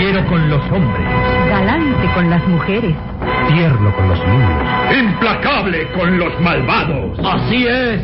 Caballero con los hombres, Galante con las mujeres. tierno con los niños, implacable con los malvados. Así es.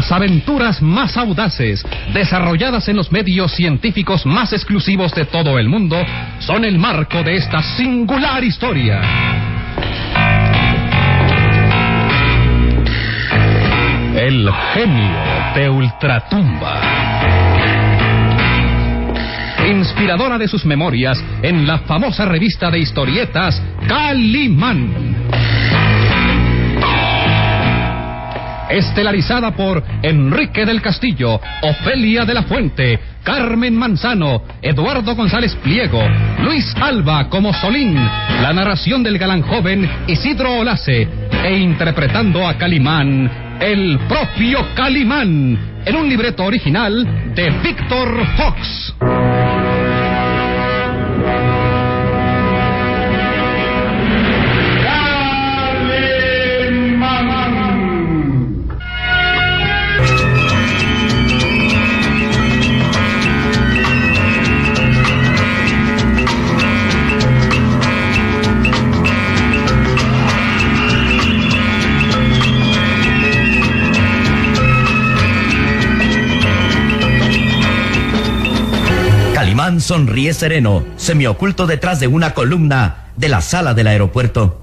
Las aventuras más audaces, desarrolladas en los medios científicos más exclusivos de todo el mundo, son el marco de esta singular historia. El genio de Ultratumba. Inspiradora de sus memorias en la famosa revista de historietas Calimán. Estelarizada por Enrique del Castillo, Ofelia de la Fuente, Carmen Manzano, Eduardo González Pliego, Luis Alba como Solín, la narración del galán joven Isidro Olace, e interpretando a Calimán, el propio Calimán, en un libreto original de Víctor Fox. Calimán sonríe sereno, semioculto detrás de una columna de la sala del aeropuerto.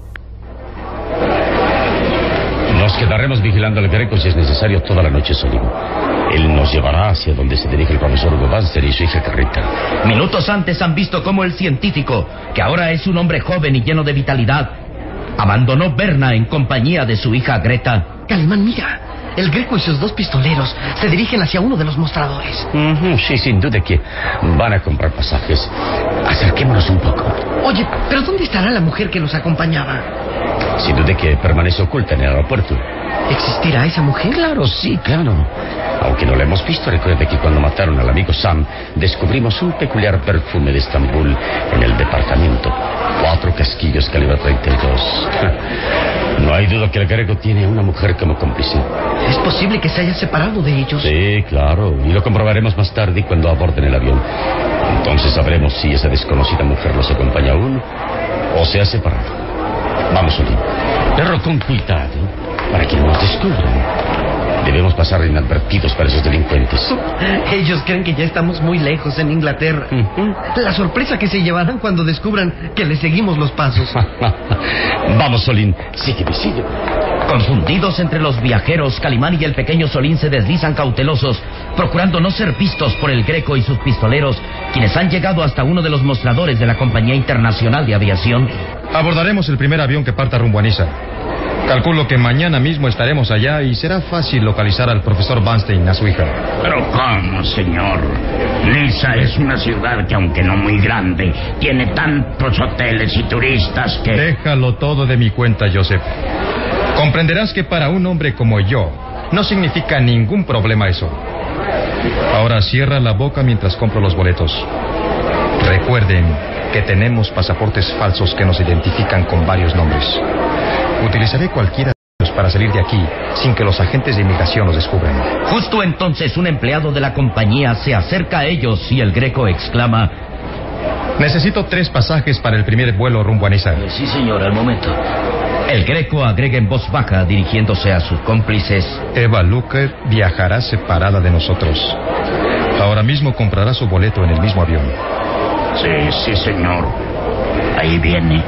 Nos quedaremos vigilando al Greco si es necesario toda la noche, Solín. Él nos llevará hacia donde se dirige el profesor Hugo Banster y su hija Carrita. Minutos antes han visto cómo el científico, que ahora es un hombre joven y lleno de vitalidad, abandonó Berna en compañía de su hija Greta. Calimán, mira. El Greco y sus dos pistoleros se dirigen hacia uno de los mostradores. Ujú, sí, sin duda que van a comprar pasajes. Acerquémonos un poco. Oye, ¿pero dónde estará la mujer que nos acompañaba? Sin duda que permanece oculta en el aeropuerto. ¿Existirá esa mujer? Claro, sí, claro. Aunque no la hemos visto, recuerde que cuando mataron al amigo Sam, descubrimos un peculiar perfume de Estambul en el departamento. Cuatro casquillos calibre 32. No hay duda que el Greco tiene a una mujer como cómplice. Es posible que se haya separado de ellos. Sí, claro. Y lo comprobaremos más tarde cuando aborden el avión. Entonces sabremos si esa desconocida mujer los acompaña aún o se ha separado. Vamos, Oli. Pero con cuidado, para que no nos descubran. Debemos pasar inadvertidos para esos delincuentes. Ellos creen que ya estamos muy lejos en Inglaterra. La sorpresa que se llevarán cuando descubran que le seguimos los pasos. Vamos, Solín. Sígueme, sígueme. Confundidos entre los viajeros, Calimán y el pequeño Solín se deslizan cautelosos, procurando no ser vistos por el Greco y sus pistoleros, quienes han llegado hasta uno de los mostradores de la Compañía Internacional de Aviación. Abordaremos el primer avión que parta rumbo a Niza. Calculo que mañana mismo estaremos allá y será fácil localizar al profesor Banstein, a su hija. Pero ¿cómo, señor? Niza es una ciudad que, aunque no muy grande, tiene tantos hoteles y turistas que... Déjalo todo de mi cuenta, Joseph. Comprenderás que para un hombre como yo no significa ningún problema eso. Ahora cierra la boca mientras compro los boletos. Recuerden que tenemos pasaportes falsos que nos identifican con varios nombres. Utilizaré cualquiera de ellos para salir de aquí sin que los agentes de inmigración los descubran. Justo entonces un empleado de la compañía se acerca a ellos y el greco exclama... Necesito tres pasajes para el primer vuelo rumbo a Niza. Sí, señor, al momento. El greco agrega en voz baja dirigiéndose a sus cómplices. Eva Luker viajará separada de nosotros. Ahora mismo comprará su boleto en el mismo avión. Sí, sí, señor. Ahí viene.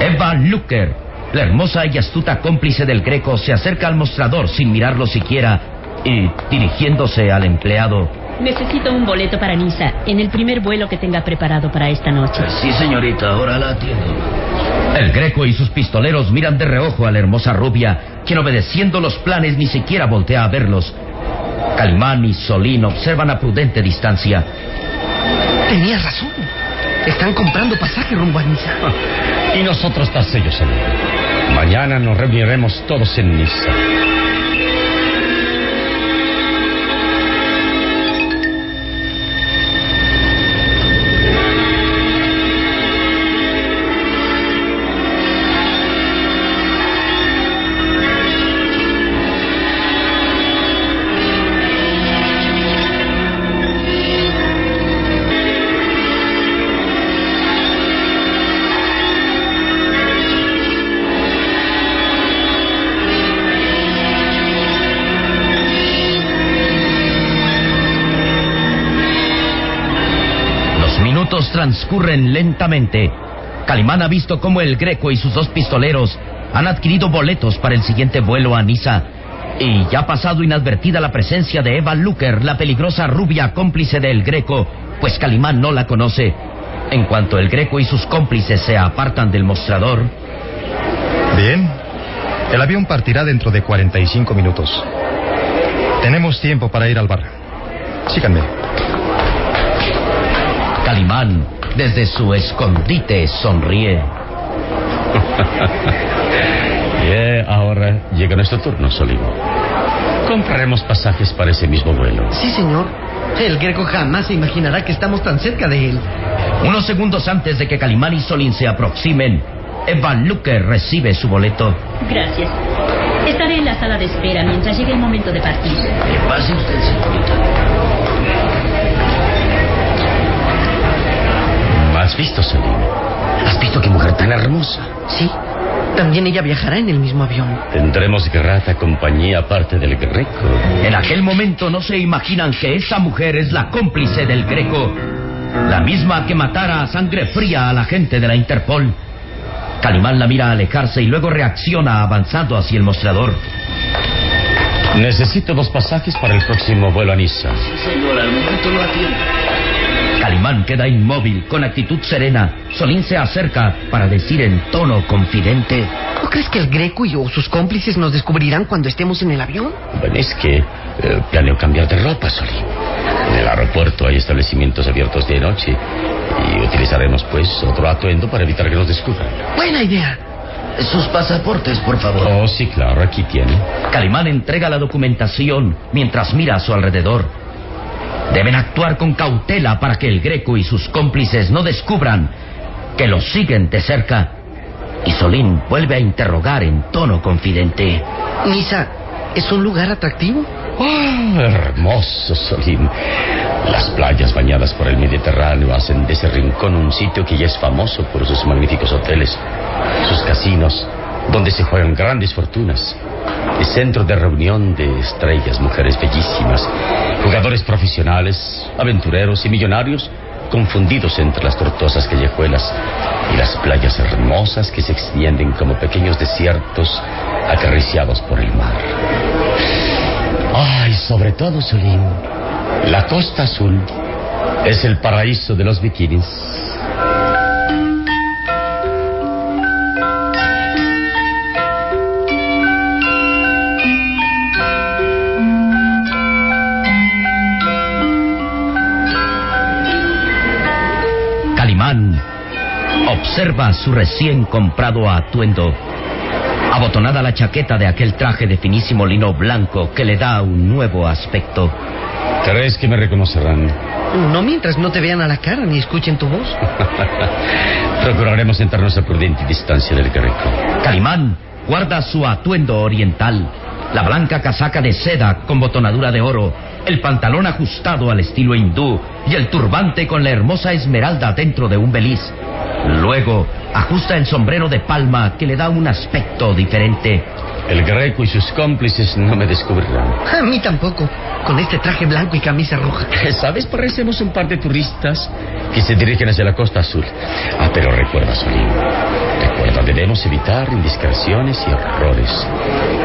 Eva Luker, la hermosa y astuta cómplice del greco, se acerca al mostrador sin mirarlo siquiera y, dirigiéndose al empleado, Necesito un boleto para Niza en el primer vuelo que tenga preparado para esta noche. Sí, señorita, ahora la atiendo. El greco y sus pistoleros miran de reojo a la hermosa rubia, quien obedeciendo los planes ni siquiera voltea a verlos. Calimán y Solín observan a prudente distancia. Tenías razón. Están comprando pasaje rumbo a Niza. Y nosotros tras ellos, amigo. Mañana nos reuniremos todos en Niza. Transcurren lentamente. Calimán ha visto cómo el greco y sus dos pistoleros han adquirido boletos para el siguiente vuelo a Niza. Y ya ha pasado inadvertida la presencia de Eva Luker, la peligrosa rubia cómplice del greco, pues Calimán no la conoce. En cuanto el greco y sus cómplices se apartan del mostrador, Bien. El avión partirá dentro de 45 minutos. Tenemos tiempo para ir al bar. Síganme. Calimán, desde su escondite, sonríe. Bien, ahora llega nuestro turno, Solín. Compraremos pasajes para ese mismo vuelo. Sí, señor. El greco jamás se imaginará que estamos tan cerca de él. Unos segundos antes de que Calimán y Solín se aproximen, Eva Luker recibe su boleto. Gracias. Estaré en la sala de espera mientras llegue el momento de partir. pase usted, señorita. ¿Has visto, Solín? ¿Has visto qué mujer tan hermosa? Sí. También ella viajará en el mismo avión. Tendremos grata compañía aparte del greco. En aquel momento no se imaginan que esa mujer es la cómplice del greco, la misma que matara a sangre fría a la gente de la Interpol. Calimán la mira alejarse y luego reacciona avanzando hacia el mostrador. Necesito dos pasajes para el próximo vuelo a Niza. Señora, al momento lo atiendo. Calimán queda inmóvil, con actitud serena. Solín se acerca para decir en tono confidente. ¿No crees que el greco y o sus cómplices nos descubrirán cuando estemos en el avión? Bueno, es que eh, planeo cambiar de ropa, Solín. En el aeropuerto hay establecimientos abiertos de noche y utilizaremos, pues, otro atuendo para evitar que nos descubran. Buena idea. Sus pasaportes, por favor. Oh, sí, claro, aquí tiene. Calimán entrega la documentación mientras mira a su alrededor. Deben actuar con cautela para que el greco y sus cómplices no descubran que los siguen de cerca. Y Solín vuelve a interrogar en tono confidente. Niza, ¿es un lugar atractivo? Oh, hermoso, Solín. Las playas bañadas por el Mediterráneo hacen de ese rincón un sitio que ya es famoso por sus magníficos hoteles, sus casinos, donde se juegan grandes fortunas. El centro de reunión de estrellas, mujeres bellísimas, jugadores profesionales, aventureros y millonarios confundidos entre las tortuosas callejuelas y las playas hermosas que se extienden como pequeños desiertos acariciados por el mar. Ay, sobre todo, Solín, la costa azul es el paraíso de los bikinis. Observa su recién comprado atuendo. Abotonada la chaqueta de aquel traje de finísimo lino blanco que le da un nuevo aspecto. ¿Crees que me reconocerán? No mientras no te vean a la cara ni escuchen tu voz. Procuraremos sentarnos a prudente distancia del greco. Calimán guarda su atuendo oriental, la blanca casaca de seda con botonadura de oro, el pantalón ajustado al estilo hindú y el turbante con la hermosa esmeralda dentro de un beliz. Luego ajusta el sombrero de palma que le da un aspecto diferente. El greco y sus cómplices no me descubrirán. A mí tampoco, con este traje blanco y camisa roja. ¿Sabes? Parecemos un par de turistas que se dirigen hacia la costa azul. Ah, pero recuerda, Solín. Recuerda, debemos evitar indiscreciones y errores.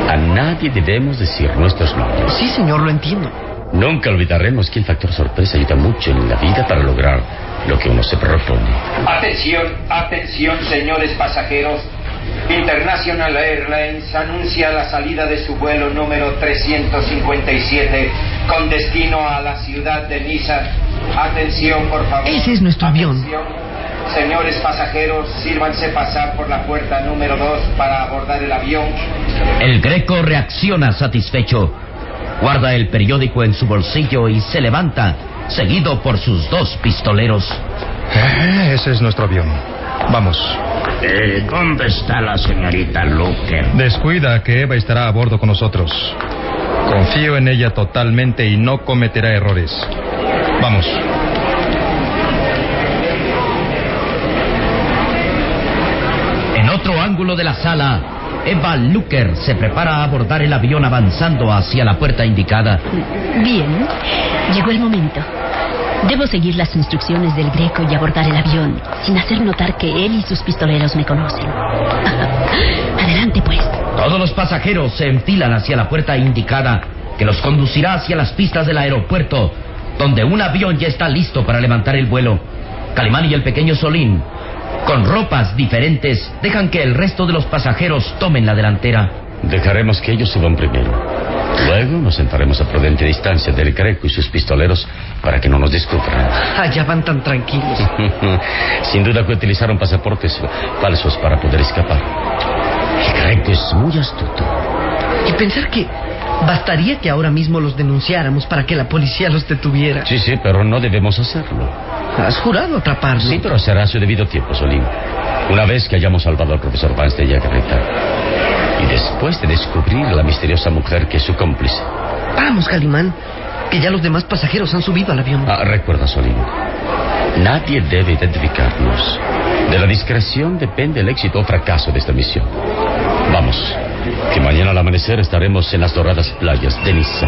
A nadie debemos decir nuestros nombres. Sí, señor, lo entiendo. Nunca olvidaremos que el factor sorpresa ayuda mucho en la vida para lograr lo que uno se propone. Atención, atención, señores pasajeros. International Airlines anuncia la salida de su vuelo número 357 con destino a la ciudad de Niza. Atención, por favor. Ese es nuestro avión. Atención. Señores pasajeros, sírvanse pasar por la puerta número 2 para abordar el avión. El greco reacciona satisfecho. Guarda el periódico en su bolsillo y se levanta, seguido por sus dos pistoleros. Eh, ese es nuestro avión. Vamos. Eh, ¿Dónde está la señorita Luker? Descuida que Eva estará a bordo con nosotros. Confío en ella totalmente y no cometerá errores. Vamos. En otro ángulo de la sala, Eva Luker se prepara a abordar el avión avanzando hacia la puerta indicada. Bien, llegó el momento. Debo seguir las instrucciones del Greco y abordar el avión, sin hacer notar que él y sus pistoleros me conocen. Adelante, pues. Todos los pasajeros se enfilan hacia la puerta indicada, que los conducirá hacia las pistas del aeropuerto, donde un avión ya está listo para levantar el vuelo. Calimán y el pequeño Solín, con ropas diferentes, dejan que el resto de los pasajeros tomen la delantera. Dejaremos que ellos suban primero. Luego nos sentaremos a prudente distancia del greco y sus pistoleros para que no nos descubran. Allá van tan tranquilos. Sin duda que utilizaron pasaportes falsos para poder escapar. El greco es muy astuto. Y pensar que bastaría que ahora mismo los denunciáramos para que la policía los detuviera. Sí, sí, pero no debemos hacerlo. Has jurado atraparlo. Sí, pero será a su debido tiempo, Solín. Una vez que hayamos salvado al profesor Vance de Yagarreta. Y después de descubrir a la misteriosa mujer que es su cómplice. Vamos, Calimán, que ya los demás pasajeros han subido al avión. Ah, recuerda, Solín. Nadie debe identificarnos. De la discreción depende el éxito o fracaso de esta misión. Vamos, que mañana al amanecer estaremos en las doradas playas de Niza.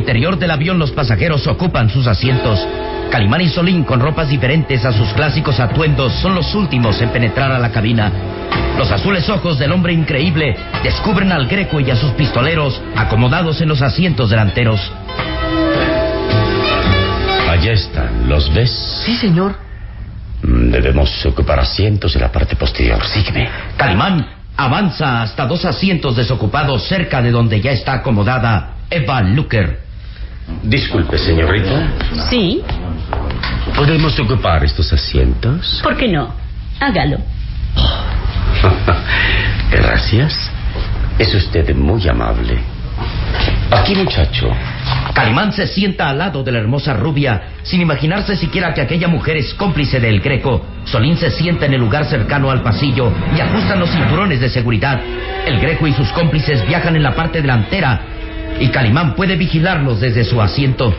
Interior del avión los pasajeros ocupan sus asientos. Calimán y Solín, con ropas diferentes a sus clásicos atuendos, son los últimos en penetrar a la cabina. Los azules ojos del hombre increíble descubren al Greco y a sus pistoleros acomodados en los asientos delanteros. Allá están, ¿los ves? Sí, señor. Mm, Debemos ocupar asientos en la parte posterior. Sígueme. Calimán avanza hasta dos asientos desocupados cerca de donde ya está acomodada Eva Luker. Disculpe, señorita. Sí, ¿Podemos ocupar estos asientos? ¿por qué no? Hágalo. Gracias. Es usted muy amable. Aquí, muchacho. Calimán se sienta al lado de la hermosa rubia, sin imaginarse siquiera que aquella mujer es cómplice del Greco. Solín se sienta en el lugar cercano al pasillo y ajustan los cinturones de seguridad. El Greco y sus cómplices viajan en la parte delantera y Calimán puede vigilarlos desde su asiento.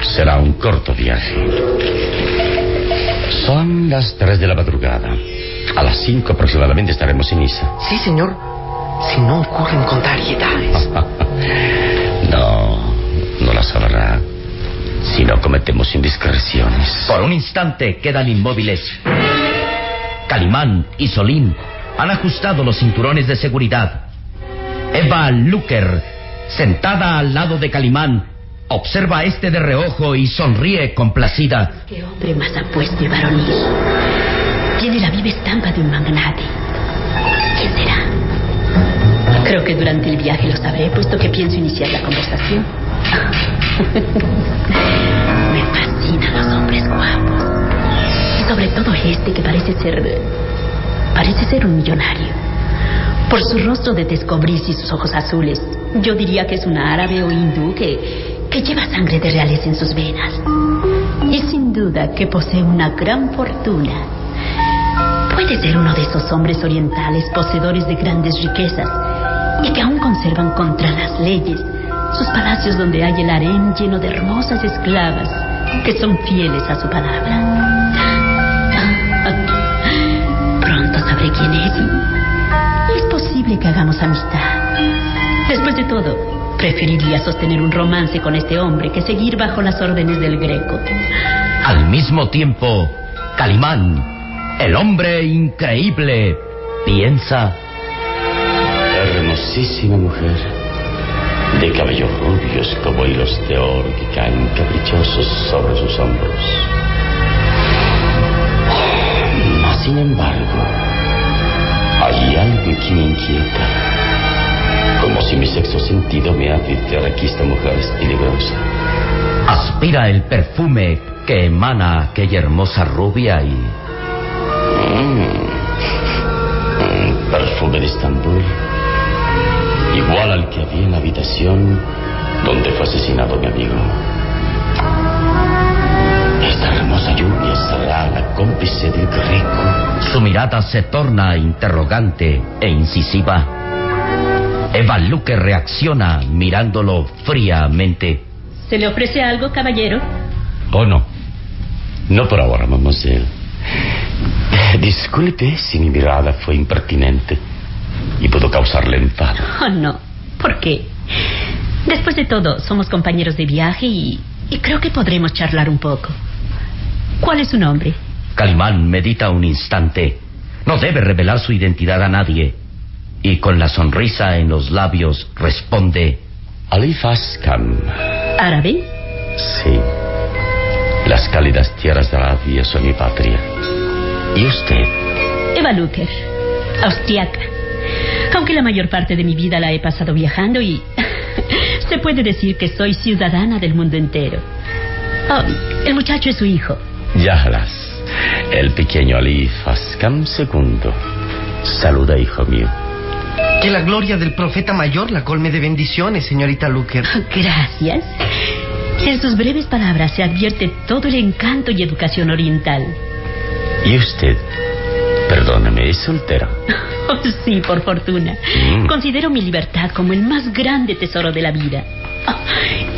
Será un corto viaje. Son las 3 de la madrugada. A las 5 aproximadamente estaremos en Isa. Sí, señor. Si no ocurren contrariedades. No, no las habrá. Si no cometemos indiscreciones. Por un instante quedan inmóviles. Calimán y Solín han ajustado los cinturones de seguridad. Eva Luker, sentada al lado de Calimán, observa a este de reojo y sonríe complacida. Qué hombre más apuesto y varonil. Tiene la viva estampa de un magnate. ¿Quién será? Creo que durante el viaje lo sabré, puesto que pienso iniciar la conversación. Me fascinan los hombres guapos. Y sobre todo este que parece ser... Parece ser un millonario. Por su rostro de descobris y sus ojos azules, yo diría que es un árabe o hindú que, lleva sangre de reales en sus venas. Y sin duda que posee una gran fortuna. Puede ser uno de esos hombres orientales poseedores de grandes riquezas y que aún conservan contra las leyes sus palacios donde hay el harén lleno de hermosas esclavas que son fieles a su palabra. Pronto sabré quién es es posible que hagamos amistad. De todo, preferiría sostener un romance con este hombre que seguir bajo las órdenes del Greco. Al mismo tiempo, Calimán, el hombre increíble, piensa. Hermosísima mujer. De cabellos rubios como hilos de oro que caen caprichosos sobre sus hombros. Mas, sin embargo, hay algo que me inquieta. Como si mi sexto sentido me advirtiera que esta mujer es peligrosa. Aspira el perfume que emana aquella hermosa rubia y... Mm, perfume de Estambul. Igual al que había en la habitación donde fue asesinado mi amigo. Esta hermosa lluvia será la cómplice del greco. Su mirada se torna interrogante e incisiva. Eva Luque reacciona mirándolo fríamente. ¿Se le ofrece algo, caballero? Oh, no. No por ahora, mademoiselle. Disculpe si mi mirada fue impertinente y pudo causarle enfado. Oh, no. ¿Por qué? Después de todo, somos compañeros de viaje y, y creo que podremos charlar un poco. ¿Cuál es su nombre? Calimán medita un instante. No debe revelar su identidad a nadie. Y con la sonrisa en los labios responde... Alif Askam. ¿Árabe? Sí. Las cálidas tierras de Arabia son mi patria. ¿Y usted? Eva Luker, austriaca. Aunque la mayor parte de mi vida la he pasado viajando y se puede decir que soy ciudadana del mundo entero. Oh, el muchacho es su hijo. Yahlas, el pequeño Alif Askam II. Saluda, hijo mío. Que la gloria del profeta mayor la colme de bendiciones, señorita Luker. Gracias. En sus breves palabras se advierte todo el encanto y educación oriental. ¿Y usted? Perdóneme, ¿es soltera? Oh, sí, por fortuna. Considero mi libertad como el más grande tesoro de la vida. Oh,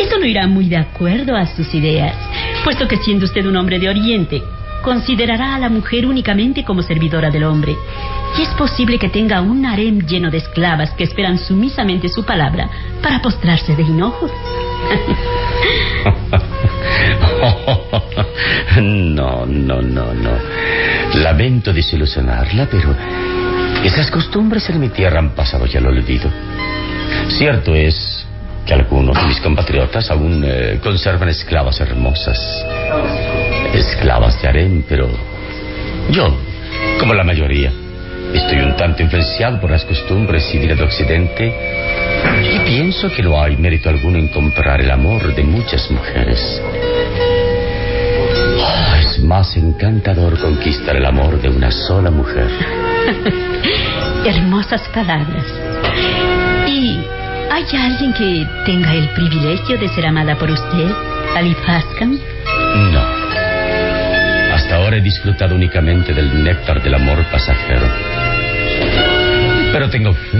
eso no irá muy de acuerdo a sus ideas, puesto que siendo usted un hombre de Oriente, considerará a la mujer únicamente como servidora del hombre. Y es posible que tenga un harem lleno de esclavas que esperan sumisamente su palabra para postrarse de hinojos. No, no, no, no. Lamento desilusionarla, pero esas costumbres en mi tierra han pasado ya al olvido. Cierto es que algunos de mis compatriotas aún eh, conservan esclavas hermosas. Esclavas de harén, pero yo, como la mayoría, estoy un tanto influenciado por las costumbres y vida de Occidente y pienso que no hay mérito alguno en comprar el amor de muchas mujeres. Ah, es más encantador conquistar el amor de una sola mujer. Hermosas palabras. ¿Y hay alguien que tenga el privilegio de ser amada por usted, Ali Pascam? No. Ahora he disfrutado únicamente del néctar del amor pasajero. Pero tengo fe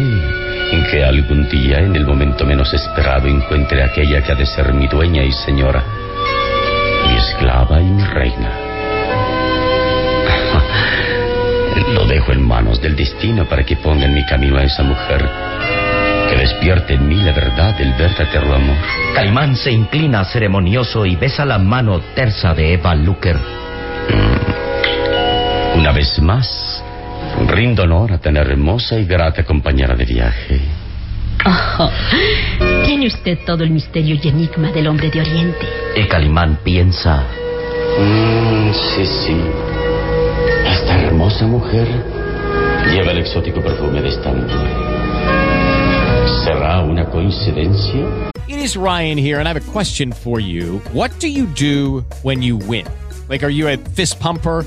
en que algún día, en el momento menos esperado, encuentre aquella que ha de ser mi dueña y señora, mi esclava y mi reina. Lo dejo en manos del destino para que ponga en mi camino a esa mujer que despierte en mí la verdad del verdadero amor. Calimán se inclina ceremonioso y besa la mano tersa de Eva Luker. Una vez más, rindo honor a tan hermosa y grata compañera de viaje. Oh, tiene usted todo el misterio y enigma del hombre de Oriente. Y Calimán piensa. Mm, sí, sí. Esta hermosa mujer lleva el exótico perfume de Estambul. ¿Será una coincidencia? It is Ryan here, and I have a question for you. What do you do when you win? Like, are you a fist pumper?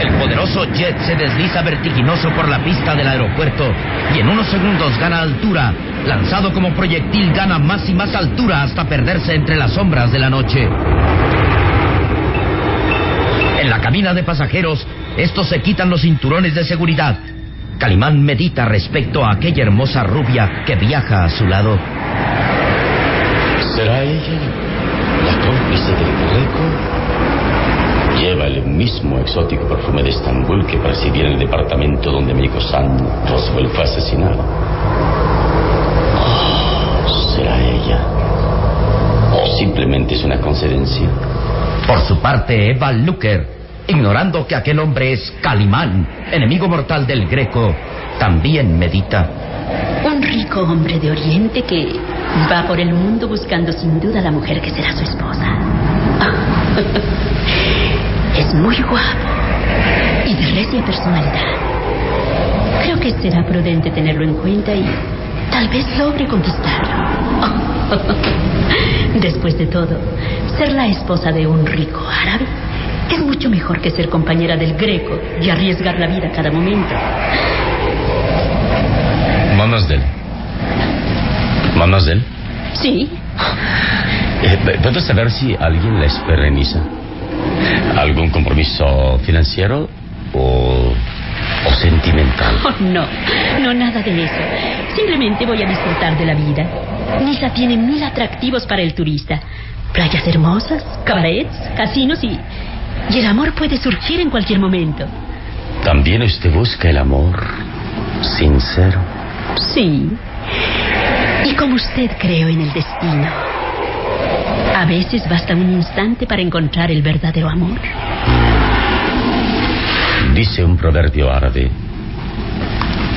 El poderoso jet se desliza vertiginoso por la pista del aeropuerto y en unos segundos gana altura. Lanzado como proyectil gana más y más altura hasta perderse entre las sombras de la noche. En la cabina de pasajeros, estos se quitan los cinturones de seguridad. Calimán medita respecto a aquella hermosa rubia que viaja a su lado. ¿Será ella la cómplice del Greco? Lleva el mismo exótico perfume de Estambul que percibí en el departamento donde mi hijo Roswell fue asesinado. Oh, ¿Será ella? ¿O simplemente es una coincidencia? Por su parte, Eva Luker, ignorando que aquel hombre es Calimán, enemigo mortal del Greco, también medita. Un rico hombre de Oriente que va por el mundo buscando sin duda la mujer que será su esposa. Ah, Es muy guapo, y de recia personalidad. Creo que será prudente tenerlo en cuenta y tal vez logre conquistarlo. Después de todo, ser la esposa de un rico árabe es mucho mejor que ser compañera del greco y arriesgar la vida a cada momento. Mamas de él. ¿Mamas de él? Sí, Eh, ¿Puedo saber si alguien la espera en Niza? ¿Algún compromiso financiero o, o sentimental? Oh, no, no nada de eso. Simplemente voy a disfrutar de la vida. Niza tiene mil atractivos para el turista. Playas hermosas, cabarets, casinos y... Y el amor puede surgir en cualquier momento. ¿También usted busca el amor sincero? Sí. Y como usted creo en el destino. A veces basta un instante para encontrar el verdadero amor. Dice un proverbio árabe.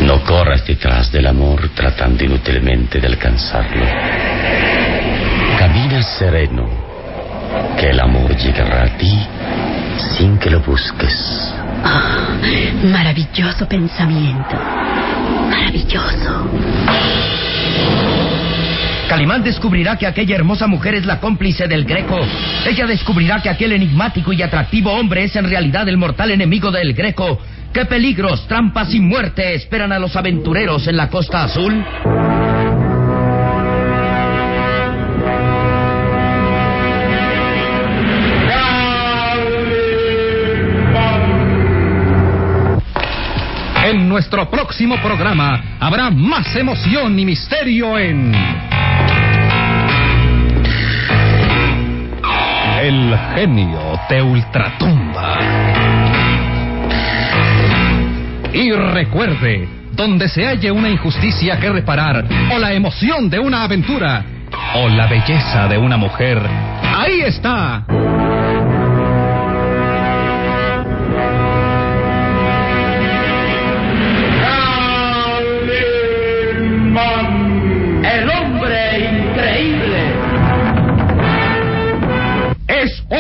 No corras detrás del amor tratando inutilmente de alcanzarlo. Camina sereno, que el amor llegará a ti sin que lo busques. Ah, maravilloso pensamiento. Maravilloso. Calimán descubrirá que aquella hermosa mujer es la cómplice del Greco. Ella descubrirá que aquel enigmático y atractivo hombre es en realidad el mortal enemigo del Greco. ¿Qué peligros, trampas y muerte esperan a los aventureros en la costa azul? En nuestro próximo programa habrá más emoción y misterio en. El genio de Ultratumba. Y recuerde, donde se halle una injusticia que reparar, o la emoción de una aventura, o la belleza de una mujer, ahí está.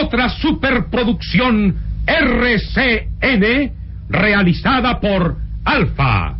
Otra superproducción RCN realizada por Alfa.